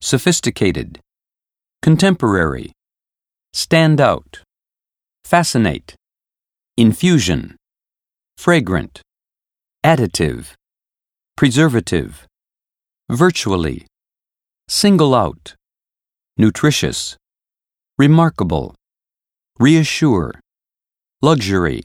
sophisticated, contemporary, stand out, fascinate, infusion, fragrant, additive, preservative, virtually, single out, nutritious, remarkable, reassure, luxury,